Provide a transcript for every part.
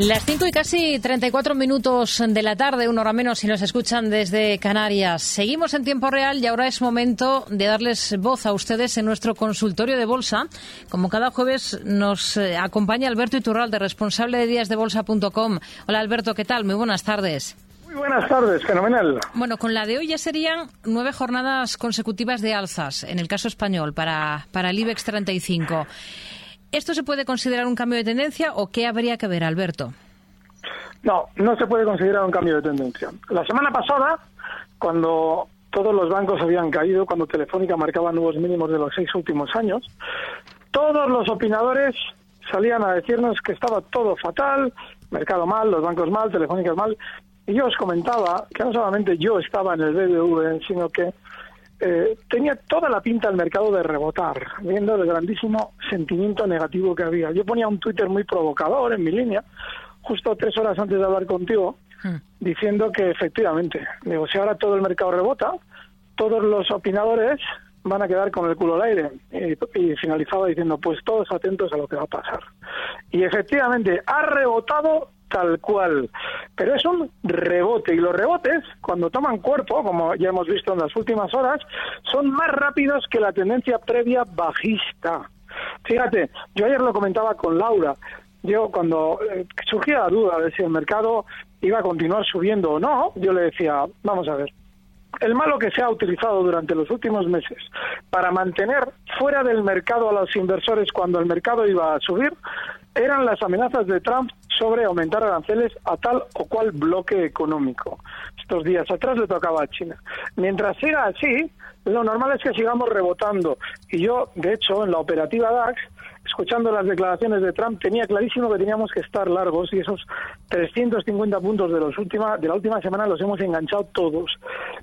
Las 5 y casi 34 minutos de la tarde, una hora menos si nos escuchan desde Canarias. Seguimos en tiempo real y ahora es momento de darles voz a ustedes en nuestro consultorio de bolsa. Como cada jueves nos eh, acompaña Alberto Iturralde, responsable de díasdebolsa.com. Hola Alberto, ¿qué tal? Muy buenas tardes. Muy buenas tardes, fenomenal. Bueno, con la de hoy ya serían nueve jornadas consecutivas de alzas, en el caso español, para, para el IBEX 35. ¿Esto se puede considerar un cambio de tendencia o qué habría que ver, Alberto? No, no se puede considerar un cambio de tendencia. La semana pasada, cuando todos los bancos habían caído, cuando Telefónica marcaba nuevos mínimos de los seis últimos años, todos los opinadores salían a decirnos que estaba todo fatal, mercado mal, los bancos mal, Telefónica mal. Y yo os comentaba que no solamente yo estaba en el BBV, sino que eh, tenía toda la pinta el mercado de rebotar, viendo el grandísimo sentimiento negativo que había. Yo ponía un Twitter muy provocador en mi línea, justo tres horas antes de hablar contigo, hmm. diciendo que efectivamente, digo, si ahora todo el mercado rebota, todos los opinadores van a quedar con el culo al aire. Y, finalizaba diciendo, pues todos atentos a lo que va a pasar. Y efectivamente, ha rebotado tal cual. Pero es un rebote y los rebotes, cuando toman cuerpo, como ya hemos visto en las últimas horas, son más rápidos que la tendencia previa bajista. Fíjate, yo ayer lo comentaba con Laura. Yo cuando eh, surgía la duda de si el mercado iba a continuar subiendo o no, yo le decía, vamos a ver, el malo que se ha utilizado durante los últimos meses para mantener fuera del mercado a los inversores cuando el mercado iba a subir eran las amenazas de Trump sobre aumentar aranceles a tal o cual bloque económico. Estos días atrás le tocaba a China. Mientras siga así, lo normal es que sigamos rebotando. Y yo, de hecho, en la operativa DAX, escuchando las declaraciones de Trump, tenía clarísimo que teníamos que estar largos y esos 350 puntos de, los última, de la última semana los hemos enganchado todos.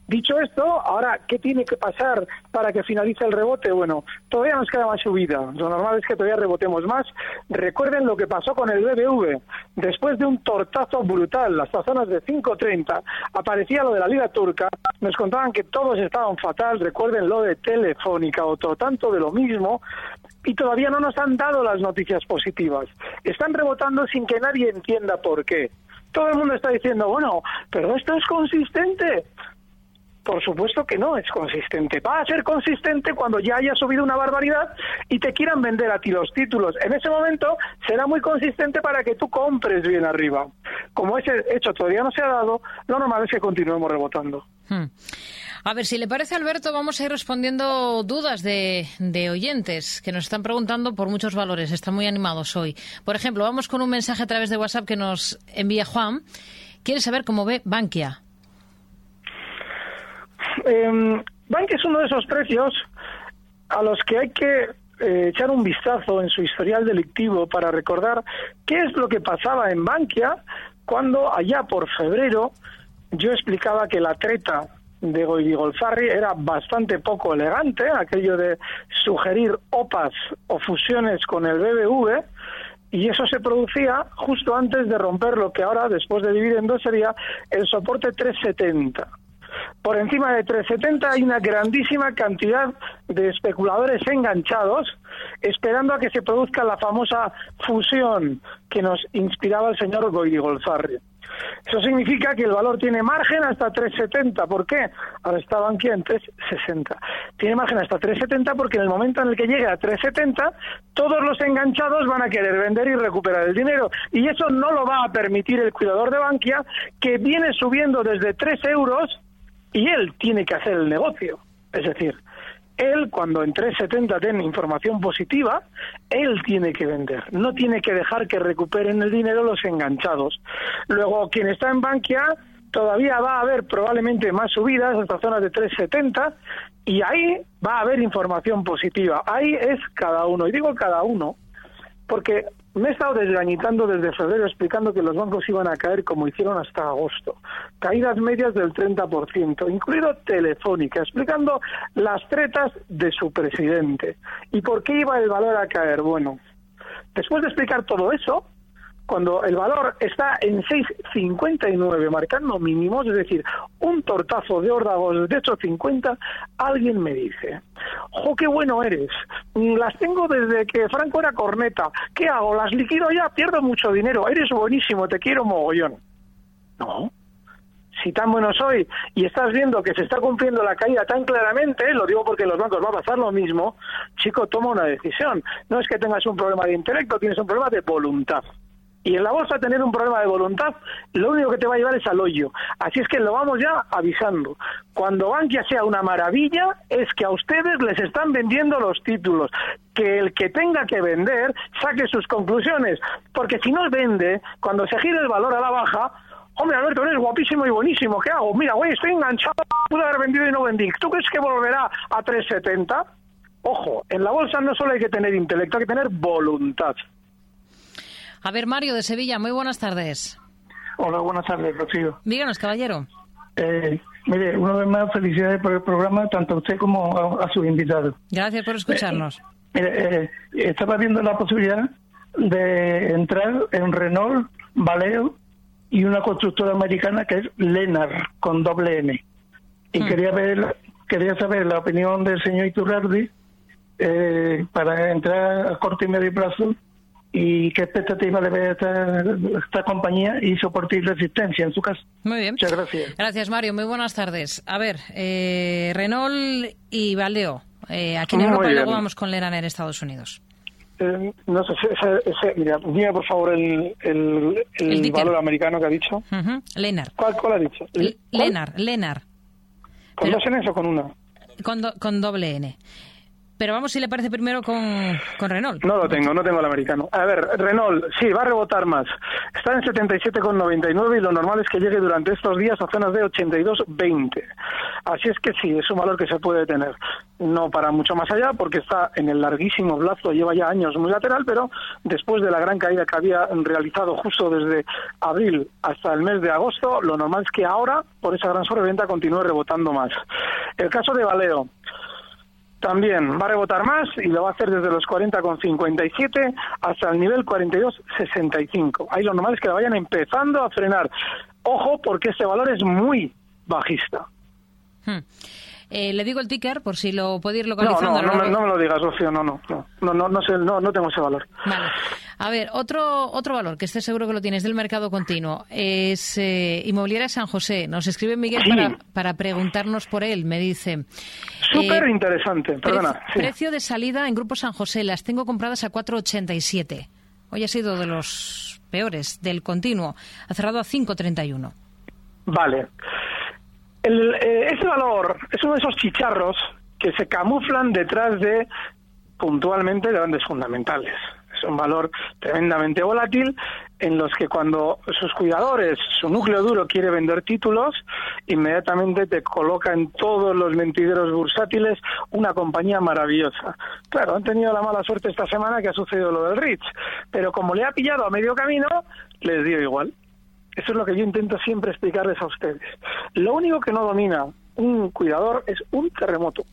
Dicho esto, ahora, ¿qué tiene que pasar para que finalice el rebote? Bueno, todavía nos queda más subida. Lo normal es que todavía rebotemos más. Recuerden lo que pasó con el BBV. Después de un tortazo brutal, hasta zonas de 5.30, aparecía lo de la Liga Turca. Nos contaban que todos estaban fatal. Recuerden lo de Telefónica, otro tanto de lo mismo y todavía no nos han dado las noticias positivas. Están rebotando sin que nadie entienda por qué. Todo el mundo está diciendo, bueno, pero esto es consistente. Por supuesto que no es consistente. Va a ser consistente cuando ya haya subido una barbaridad y te quieran vender a ti los títulos. En ese momento será muy consistente para que tú compres bien arriba. Como ese hecho todavía no se ha dado, lo normal es que continuemos rebotando. Hmm. A ver, si le parece, Alberto, vamos a ir respondiendo dudas de, oyentes que nos están preguntando por muchos valores. Están muy animados hoy. Por ejemplo, vamos con un mensaje a través de WhatsApp que nos envía Juan. Quiere saber cómo ve Bankia. Eh, Bankia es uno de esos precios a los que hay que eh, echar un vistazo en su historial delictivo para recordar qué es lo que pasaba en Bankia cuando allá por febrero yo explicaba que la treta de Goyri era bastante poco elegante, aquello de sugerir OPAs o fusiones con el BBV, y eso se producía justo antes de romper lo que ahora, después de dividir en dos, sería el soporte 370. Por encima de 370 hay una grandísima cantidad de especuladores enganchados esperando a que se produzca la famosa fusión que nos inspiraba el señor Goyri-Golzarri. Eso significa que el valor tiene margen hasta 3,70. ¿Por qué? Ahora está Bankia en 3,60. Tiene margen hasta 3,70 porque en el momento en el que llegue a 3,70, todos los enganchados van a querer vender y recuperar el dinero. Y eso no lo va a permitir el cuidador de Bankia, que viene subiendo desde 3 euros y él tiene que hacer el negocio. Es decir, él cuando en 370 den información positiva, él tiene que vender, no tiene que dejar que recuperen el dinero los enganchados. Luego, quien está en Bankia todavía va a haber probablemente más subidas hasta zonas de 3,70 y ahí va a haber información positiva. Ahí es cada uno. Y digo cada uno porque me he estado desgañitando desde febrero explicando que los bancos iban a caer como hicieron hasta agosto. Caídas medias del 30%, incluido Telefónica, explicando las tretas de su presidente. ¿Y por qué iba el valor a caer? Bueno, después de explicar todo eso, cuando el valor está en 6,59 marcando mínimos, es decir, un tortazo de órdagos de 8,50, alguien me dice, ¡jo, qué bueno eres! Las tengo desde que Franco era corneta. ¿Qué hago? ¿Las liquido ya? Pierdo mucho dinero. Eres buenísimo, te quiero mogollón. No, si tan bueno soy y estás viendo que se está cumpliendo la caída tan claramente, lo digo porque los bancos va a pasar lo mismo, chico, toma una decisión. No es que tengas un problema de intelecto, tienes un problema de voluntad. Y en la bolsa tener un problema de voluntad, lo único que te va a llevar es al hoyo. Así es que lo vamos ya avisando. Cuando Bankia sea una maravilla, es que a ustedes les están vendiendo los títulos. Que el que tenga que vender saque sus conclusiones. Porque si no vende, cuando se gire el valor a la baja, Hombre, Alberto, eres guapísimo y buenísimo. ¿Qué hago? Mira, güey, estoy enganchado. Pude haber vendido y no vendí. ¿Tú crees que volverá a 370? Ojo, en la bolsa no solo hay que tener intelecto, hay que tener voluntad. A ver, Mario de Sevilla, muy buenas tardes. Hola, buenas tardes, Rocío. Díganos, caballero. Eh, mire, una vez más, felicidades por el programa, tanto a usted como a, sus invitados. Gracias por escucharnos. Eh, mire, eh, estaba viendo la posibilidad de entrar en Renault, Valeo y una constructora americana que es Lenar, con doble N. Y hmm. quería ver, quería saber la opinión del señor Iturrardi para entrar a corto y medio plazo y qué expectativa le ve esta, esta compañía y soporte y resistencia en su caso. Muy bien. Muchas gracias. Gracias, Mario. Muy buenas tardes. A ver, eh, Renault y Valeo. Eh, aquí en Europa y luego vamos con Lenar en Estados Unidos. Eh, no sé, ese, mira, dime por favor el, el, valor americano que ha dicho. Lenar. ¿Cuál, ¿Cuál, ha dicho? Lenar, Lenar. ¿Con dos N o con una? Con, con doble N. Pero vamos, si le parece primero con, con, Renault. No lo tengo, no tengo el americano. A ver, Renault, sí, va a rebotar más. Está en 77,99 y lo normal es que llegue durante estos días a zonas de 82,20. Así es que sí, es un valor que se puede tener. No para mucho más allá, porque está en el larguísimo plazo, lleva ya años muy lateral, pero después de la gran caída que había realizado justo desde abril hasta el mes de agosto, lo normal es que ahora, por esa gran sobreventa, continúe rebotando más. El caso de Valeo. También va a rebotar más y lo va a hacer desde los 40,57 hasta el nivel 42,65. Ahí lo normal es que vayan empezando a frenar. Ojo, porque este valor es muy bajista. Hmm. Eh, le digo el ticker por si lo puede ir localizando. No, no, no, me, lo digas, Rocío, no, no, no, no, no, no, sé, no, no tengo ese valor. Vale. A ver, otro, otro valor que esté seguro que lo tienes del mercado continuo es eh, Inmobiliaria San José. Nos escribe Miguel para, para preguntarnos por él. Me dice. Súper eh, interesante, perdona. Precio de salida en Grupo San José, las tengo compradas a 4,87. Hoy ha sido de los peores del continuo. Ha cerrado a 5,31. Vale. El, eh, ese valor es uno de esos chicharros que se camuflan detrás de puntualmente grandes fundamentales. Es un valor tremendamente volátil en los que cuando sus cuidadores, su núcleo duro quiere vender títulos, inmediatamente te coloca en todos los mentideros bursátiles una compañía maravillosa. Claro, han tenido la mala suerte esta semana que ha sucedido lo del Rich, pero como le ha pillado a medio camino, les dio igual. Eso es lo que yo intento siempre explicarles a ustedes. Lo único que no domina un cuidador es un terremoto.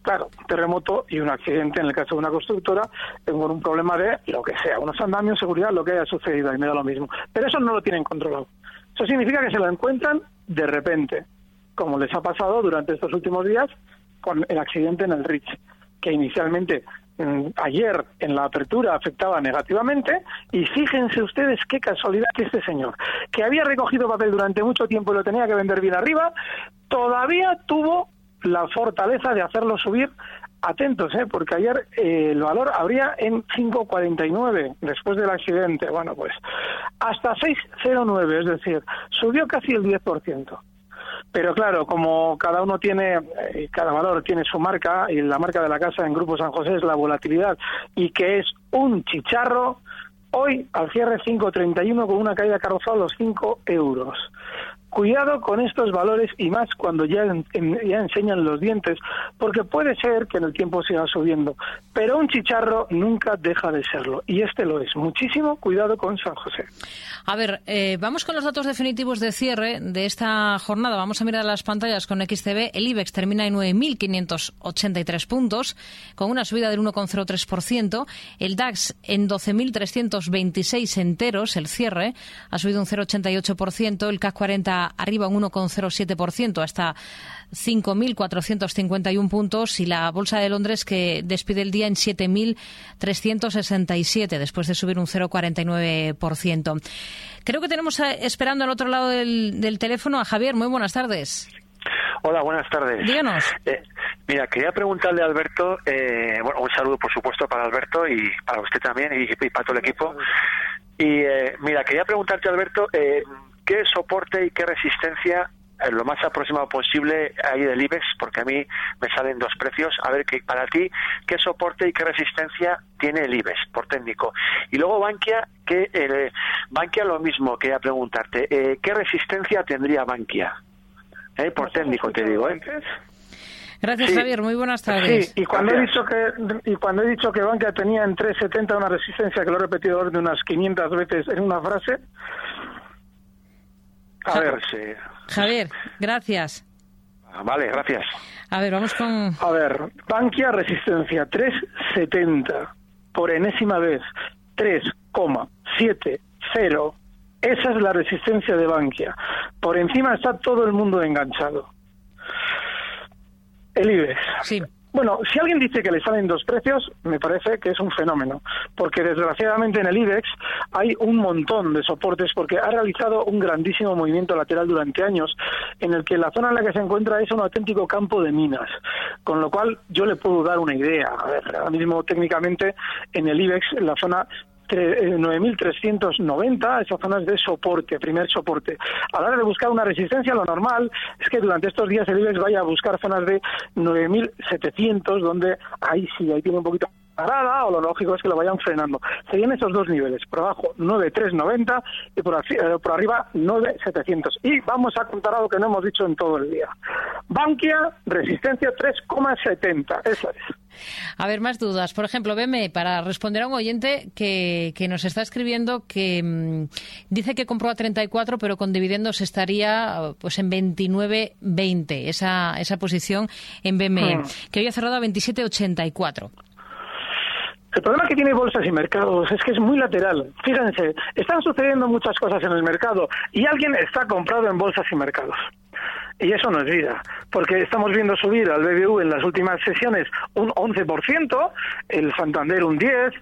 Claro, un terremoto y un accidente, en el caso de una constructora, con un problema de lo que sea, unos andamios, seguridad, lo que haya sucedido, y me da lo mismo. Pero eso no lo tienen controlado. Eso significa que se lo encuentran de repente, como les ha pasado durante estos últimos días con el accidente en el Rich, que inicialmente ayer en la apertura afectaba negativamente y fíjense ustedes qué casualidad que este señor, que había recogido papel durante mucho tiempo y lo tenía que vender bien arriba, todavía tuvo la fortaleza de hacerlo subir. Atentos, ¿eh? porque ayer eh, el valor habría en 5.49 después del accidente. Bueno, pues hasta 6.09, es decir, subió casi el 10%. Pero claro, como cada uno tiene, eh, cada valor tiene su marca, y la marca de la casa en Grupo San José es la volatilidad, y que es un chicharro, hoy al cierre 5.31 con una caída carrozal a los 5 euros. Cuidado con estos valores y más cuando ya, enseñan los dientes, porque puede ser que en el tiempo siga subiendo, pero un chicharro nunca deja de serlo y este lo es. Muchísimo cuidado con San José. A ver, eh, vamos con los datos definitivos de cierre de esta jornada. Vamos a mirar las pantallas con XTB. El IBEX termina en 9.583 puntos, con una subida del 1,03%. El DAX en 12.326 enteros, el cierre, ha subido un 0,88%. El CAC 40 arriba un 1,07%, hasta 5.451 puntos. Y la Bolsa de Londres que despide el día en 7.367, después de subir un 0,49%. Creo que tenemos eh, esperando al otro lado del, teléfono a Javier. Muy buenas tardes. Hola, buenas tardes. Díganos. Eh, mira, quería preguntarle a Alberto, eh, bueno, un saludo por supuesto para Alberto y para usted también y, para todo el equipo. Y mira, quería preguntarte, Alberto, ¿qué soporte y qué resistencia lo más aproximado posible ahí del IBEX, porque a mí me salen dos precios. A ver, que para ti, ¿qué soporte y qué resistencia tiene el IBEX por técnico? Y luego Bankia, que eh, Bankia lo mismo, quería preguntarte, eh, ¿qué resistencia tendría Bankia? Eh, por técnico, te digo. ¿eh? Gracias, Javier. Muy buenas tardes. Sí, y cuando, he dicho que, y cuando he dicho que Bankia tenía en 3,70 una resistencia, que lo he repetido de unas 500 veces en una frase, a ver, sí. Javier, gracias. Ah, vale, gracias. A ver, vamos con... A ver, Bankia resistencia 3,70 por enésima vez. 3,70. Esa es la resistencia de Bankia. Por encima está todo el mundo enganchado. El IBEX. Sí. Bueno, si alguien dice que le salen dos precios, me parece que es un fenómeno, porque desgraciadamente en el IBEX hay un montón de soportes porque ha realizado un grandísimo movimiento lateral durante años en el que la zona en la que se encuentra es un auténtico campo de minas, con lo cual yo le puedo dar una idea. A ver, ahora mismo técnicamente en el IBEX la zona 9.390, eh, esas zonas de soporte, primer soporte. A la hora de buscar una resistencia, lo normal es que durante estos días el IBEX vaya a buscar zonas de 9.700, donde ahí sí, ahí tiene un poquito parada o lo lógico es que lo vayan frenando. Serían esos dos niveles, por abajo 9.390 y por, eh, por arriba 9.700. Y vamos a contar algo que no hemos dicho en todo el día. Bankia, resistencia 3,70. Eso es. A ver, más dudas. Por ejemplo, veme para responder a un oyente que, que nos está escribiendo que mm, dice que compró a 34, pero con dividendos estaría pues en 29.20, esa, esa posición en BME, hmm. que hoy ha cerrado a 27.84. El problema que tiene bolsas y mercados es que es muy lateral. Fíjense, están sucediendo muchas cosas en el mercado y alguien está comprado en bolsas y mercados. Y eso no es vida, porque estamos viendo subir al BBU en las últimas sesiones un 11%, el Santander un 10%,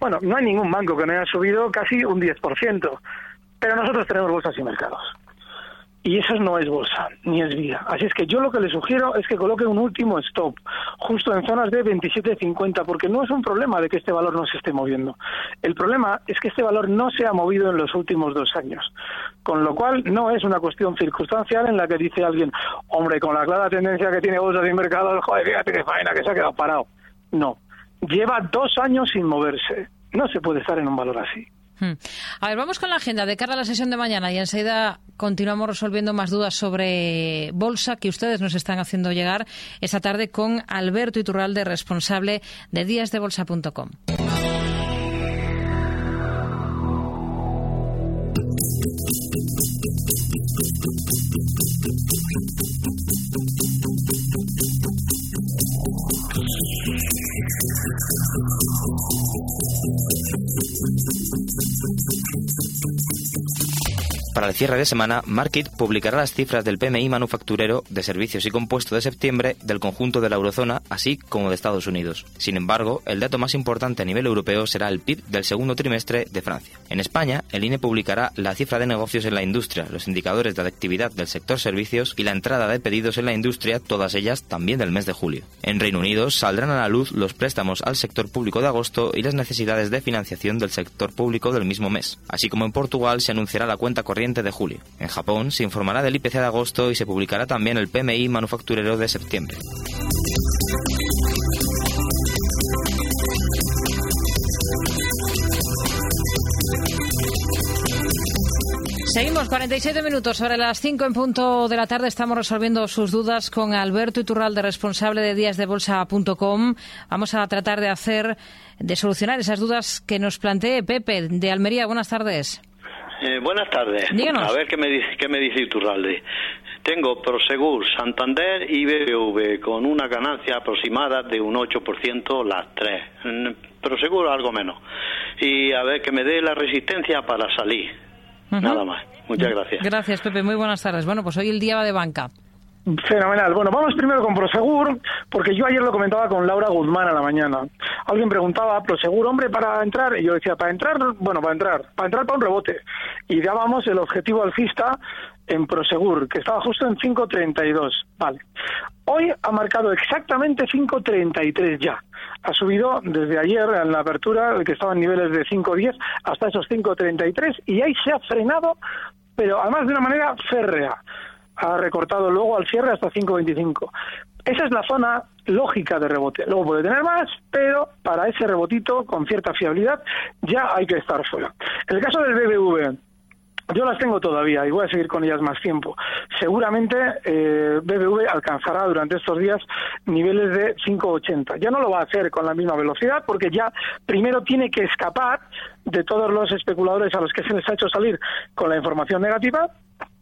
bueno, no hay ningún banco que no haya subido casi un 10%, pero nosotros tenemos bolsas y mercados y eso no es bolsa, ni es vida. Así es que yo lo que le sugiero es que coloque un último stop, justo en zonas de 27.50, porque no es un problema de que este valor no se esté moviendo. El problema es que este valor no se ha movido en los últimos dos años. Con lo cual, no es una cuestión circunstancial en la que dice alguien, hombre, con la clara tendencia que tiene bolsa y mercado, joder, fíjate qué faena, que se ha quedado parado. No. Lleva dos años sin moverse. No se puede estar en un valor así. Hmm. A ver, vamos con la agenda de cara a la sesión de mañana y enseguida continuamos resolviendo más dudas sobre bolsa que ustedes nos están haciendo llegar esta tarde con Alberto Iturralde, responsable de díasdebolsa.com. Para el cierre de semana, Market publicará las cifras del PMI manufacturero de servicios y compuesto de septiembre del conjunto de la eurozona, así como de Estados Unidos. Sin embargo, el dato más importante a nivel europeo será el PIB del segundo trimestre de Francia. En España, el INE publicará la cifra de negocios en la industria, los indicadores de actividad del sector servicios y la entrada de pedidos en la industria, todas ellas también del mes de julio. En Reino Unido saldrán a la luz los préstamos al sector público de agosto y las necesidades de financiación del sector público del mismo mes. Así como en Portugal se anunciará la cuenta corriente de julio. En Japón se informará del IPC de agosto y se publicará también el PMI manufacturero de septiembre. Seguimos 47 minutos sobre las 5 en punto de la tarde. Estamos resolviendo sus dudas con Alberto Iturralde, responsable de díasdebolsa.com. Vamos a tratar de hacer, de solucionar esas dudas que nos plantee Pepe de Almería. Buenas tardes. Eh, buenas tardes. Díganos. A ver qué me dice, qué me dice Iturralde. Tengo Prosegur, Santander y BBV con una ganancia aproximada de un 8% las tres. Mm, Prosegur algo menos. Y a ver que me dé la resistencia para salir. Nada más. Muchas gracias. Gracias, Pepe. Muy buenas tardes. Bueno, pues hoy el día va de banca. Fenomenal. Bueno, vamos primero con Prosegur, porque yo ayer lo comentaba con Laura Guzmán a la mañana. Alguien preguntaba, Prosegur, hombre, para entrar. Y yo decía, para entrar, bueno, para entrar, para entrar para un rebote. Y dábamos el objetivo alcista en Prosegur, que estaba justo en 5.32. Vale. Hoy ha marcado exactamente 5.33 ya. Ha subido desde ayer en la apertura, que estaba en niveles de 5.10, hasta esos 5.33 y ahí se ha frenado, pero además de una manera férrea ha recortado luego al cierre hasta 5.25. Esa es la zona lógica de rebote. Luego puede tener más, pero para ese rebotito con cierta fiabilidad ya hay que estar fuera. En el caso del BBV, yo las tengo todavía y voy a seguir con ellas más tiempo. Seguramente eh, BBV alcanzará durante estos días niveles de 5,80. Ya no lo va a hacer con la misma velocidad porque ya primero tiene que escapar de todos los especuladores a los que se les ha hecho salir con la información negativa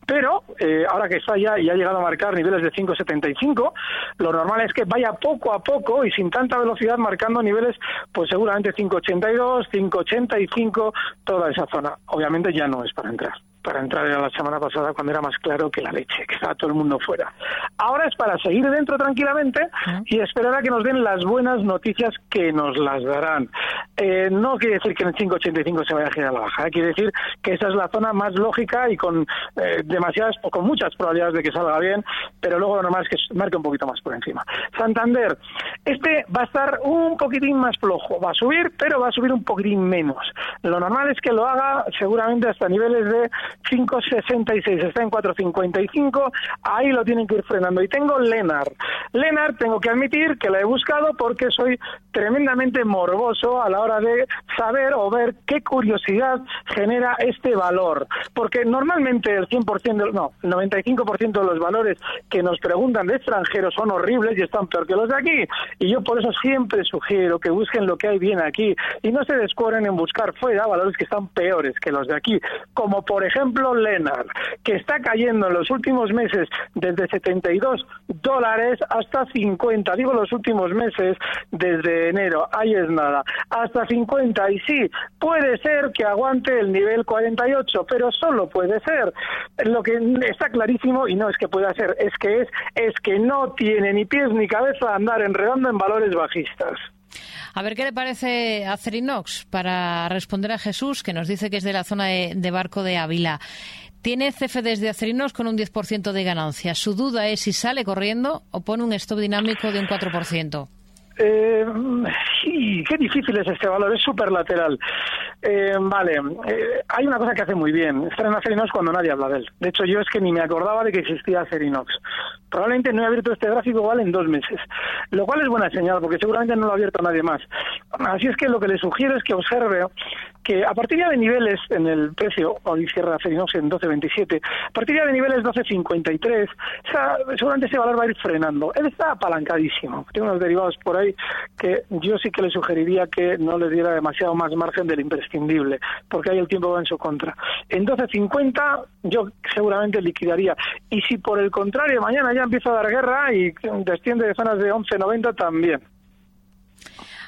pero eh, ahora que está ya y ha llegado a marcar niveles de 5.75, lo normal es que vaya poco a poco y sin tanta velocidad marcando niveles, pues seguramente 5.82, 5.85, toda esa zona. Obviamente ya no es para entrar. Para entrar era la semana pasada cuando era más claro que la leche, que estaba todo el mundo fuera. Ahora es para seguir dentro tranquilamente y esperar a que nos den las buenas noticias que nos las darán. Eh, no quiere decir que en el 5.85 se vaya a girar la baja, ¿eh? quiere decir que esa es la zona más lógica y con eh, demasiadas o con muchas probabilidades de que salga bien, pero luego lo normal es que marque un poquito más por encima. Santander, este va a estar un poquitín más flojo, va a subir, pero va a subir un poquitín menos. Lo normal es que lo haga seguramente hasta niveles de 5.66, está en 4.55, ahí lo tienen que ir frenando. Y tengo Lenar. Lenar, tengo que admitir que la he buscado porque soy tremendamente morboso a la hora de saber o ver qué curiosidad genera este valor. Porque normalmente el 100%, de- no, el 95% de los valores que nos preguntan de extranjeros son horribles y están peor que los de aquí. Y yo por eso siempre sugiero que busquen lo que hay bien aquí y no se descueren en buscar fuera valores que están peores que los de aquí. Como por ejemplo Lenar, que está cayendo en los últimos meses desde 72 dólares hasta 50. Digo los últimos meses desde enero. Ahí es nada. Hasta 50. Y sí, puede ser que aguante el nivel 48, pero solo puede ser. Lo que está clarísimo, y no es que pueda ser, es que es, es que no tiene ni pies ni cabeza andar enredando en valores bajistas. A ver qué le parece a Cerinox para responder a Jesús, que nos dice que es de la zona de, de Barco de Ávila. Tiene CFDs de Acerinox con un 10% de ganancia. Su duda es si sale corriendo o pone un stop dinámico de un 4%. Eh, sí, qué difícil es este valor, es súper lateral. Eh, vale, eh, hay una cosa que hace muy bien, estar en Acerinox cuando nadie habla de él. De hecho, yo es que ni me acordaba de que existía Acerinox. Probablemente no he abierto este gráfico en dos meses, lo cual es buena señal porque seguramente no lo ha abierto nadie más. Así es que lo que le sugiero es que observe que a partir de niveles en el precio, hoy cierra Acerinox en 12.27, a partir de niveles 12.53, o sea, seguramente ese valor va a ir frenando. Él está apalancadísimo, tiene unos derivados por ahí que yo sí que le sugeriría que no le diera demasiado más margen del imprescindible, porque ahí el tiempo va en su contra. En 12.50 yo seguramente liquidaría. Y si por el contrario mañana ya empieza a dar guerra y desciende de zonas de 11.90 también.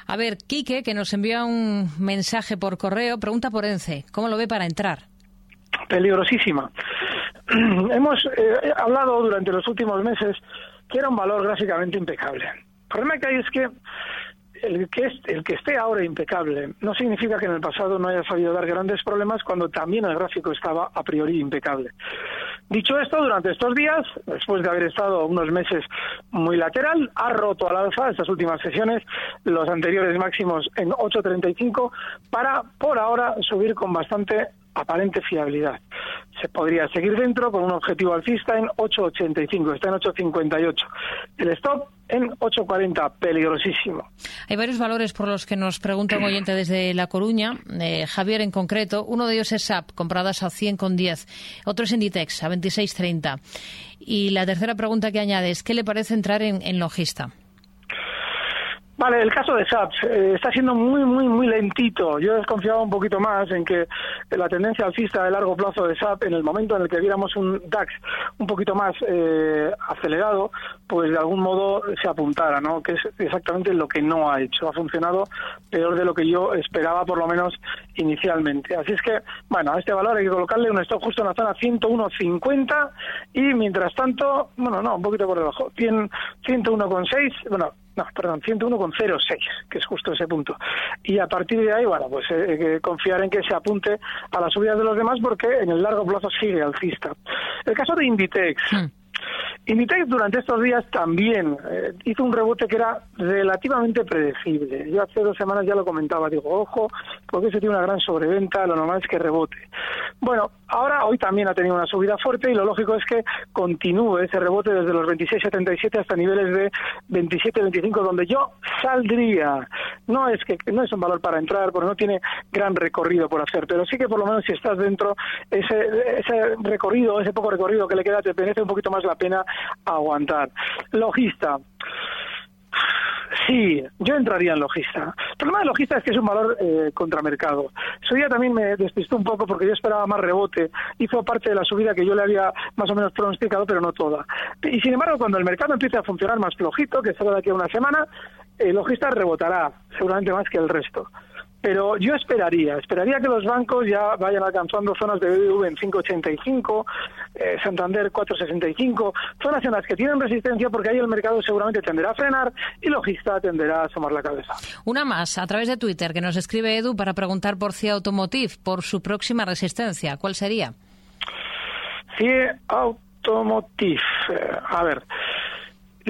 A ver, Quique, que nos envía un mensaje por correo, pregunta por Ence. ¿Cómo lo ve para entrar? peligrosísima. Hemos eh, hablado durante los últimos meses que era un valor gráficamente impecable. El problema que hay es que el que, el que esté ahora impecable no significa que en el pasado no haya sabido dar grandes problemas cuando también el gráfico estaba a priori impecable. Dicho esto, durante estos días, después de haber estado unos meses muy lateral, ha roto al alza estas últimas sesiones los anteriores máximos en 8.35 para, por ahora, subir con bastante aparente fiabilidad. Se podría seguir dentro con un objetivo alcista en 8,85, está en 8,58. El stop en 8,40, peligrosísimo. Hay varios valores por los que nos pregunta un oyente desde La Coruña, eh, Javier en concreto. Uno de ellos es SAP, compradas a 100,10. Otro es Inditex, a 26,30. Y la tercera pregunta que añade es, ¿qué le parece entrar en, en Logista? Vale, el caso de SAP eh, está siendo muy, muy, muy lentito. Yo desconfiaba un poquito más en que la tendencia alcista de largo plazo de SAP, en el momento en el que viéramos un DAX un poquito más eh, acelerado, pues de algún modo se apuntara, ¿no? Que es exactamente lo que no ha hecho. Ha funcionado peor de lo que yo esperaba, por lo menos inicialmente. Así es que, bueno, a este valor hay que colocarle un stop justo en la zona 101.50 y mientras tanto, bueno, no, un poquito por debajo, 101.6, bueno, no, perdón, 101,06, que es justo ese punto. Y a partir de ahí, bueno, pues eh, confiar en que se apunte a la subida de los demás porque en el largo plazo sigue alcista. El caso de Inditex. Hmm. Inditex durante estos días también eh, hizo un rebote que era relativamente predecible. Yo hace dos semanas ya lo comentaba, digo, ojo, porque se tiene una gran sobreventa, lo normal es que rebote. Bueno, ahora hoy también ha tenido una subida fuerte y lo lógico es que continúe ese rebote desde los 26.77 hasta niveles de 27.25 donde yo saldría. No es que no es un valor para entrar porque no tiene gran recorrido por hacer, pero sí que por lo menos si estás dentro ese ese recorrido, ese poco recorrido que le queda te merece un poquito más la pena aguantar. Logista. Sí, yo entraría en logista. El problema de logista es que es un valor eh, contramercado. Ese día también me despistó un poco porque yo esperaba más rebote. Hizo parte de la subida que yo le había más o menos pronosticado, pero no toda. Y sin embargo, cuando el mercado empiece a funcionar más flojito, que será de aquí a una semana, el logista rebotará seguramente más que el resto. Pero yo esperaría, esperaría que los bancos ya vayan alcanzando zonas de BBV en 5,85, eh, Santander 4,65, zonas en las que tienen resistencia porque ahí el mercado seguramente tenderá a frenar y Logista tenderá a asomar la cabeza. Una más, a través de Twitter, que nos escribe Edu para preguntar por CIA Automotive, por su próxima resistencia. ¿Cuál sería? CIA Automotive. Eh, a ver,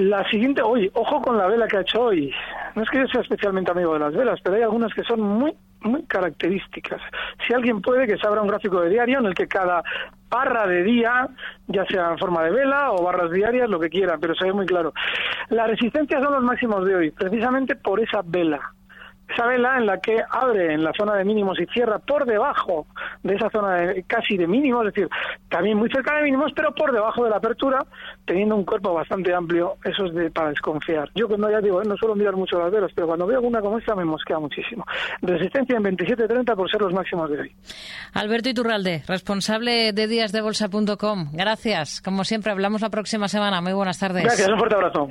la siguiente, hoy, ojo con la vela que ha hecho hoy. No es que yo sea especialmente amigo de las velas, pero hay algunas que son muy, muy características. Si alguien puede, que se abra un gráfico de diario en el que cada barra de día, ya sea en forma de vela o barras diarias, lo que quieran, pero se ve muy claro. La resistencia son los máximos de hoy, precisamente por esa vela esa vela en la que abre en la zona de mínimos y cierra por debajo de esa zona de, casi de mínimos, es decir, también muy cerca de mínimos, pero por debajo de la apertura, teniendo un cuerpo bastante amplio, eso es de, para desconfiar. Yo cuando ya digo, eh, no suelo mirar mucho las velas, pero cuando veo alguna como esta me mosquea muchísimo. Resistencia en 27.30 por ser los máximos de hoy. Alberto Iturralde, responsable de díasdebolsa.com. Gracias. Como siempre, hablamos la próxima semana. Muy buenas tardes. Gracias, un fuerte abrazo.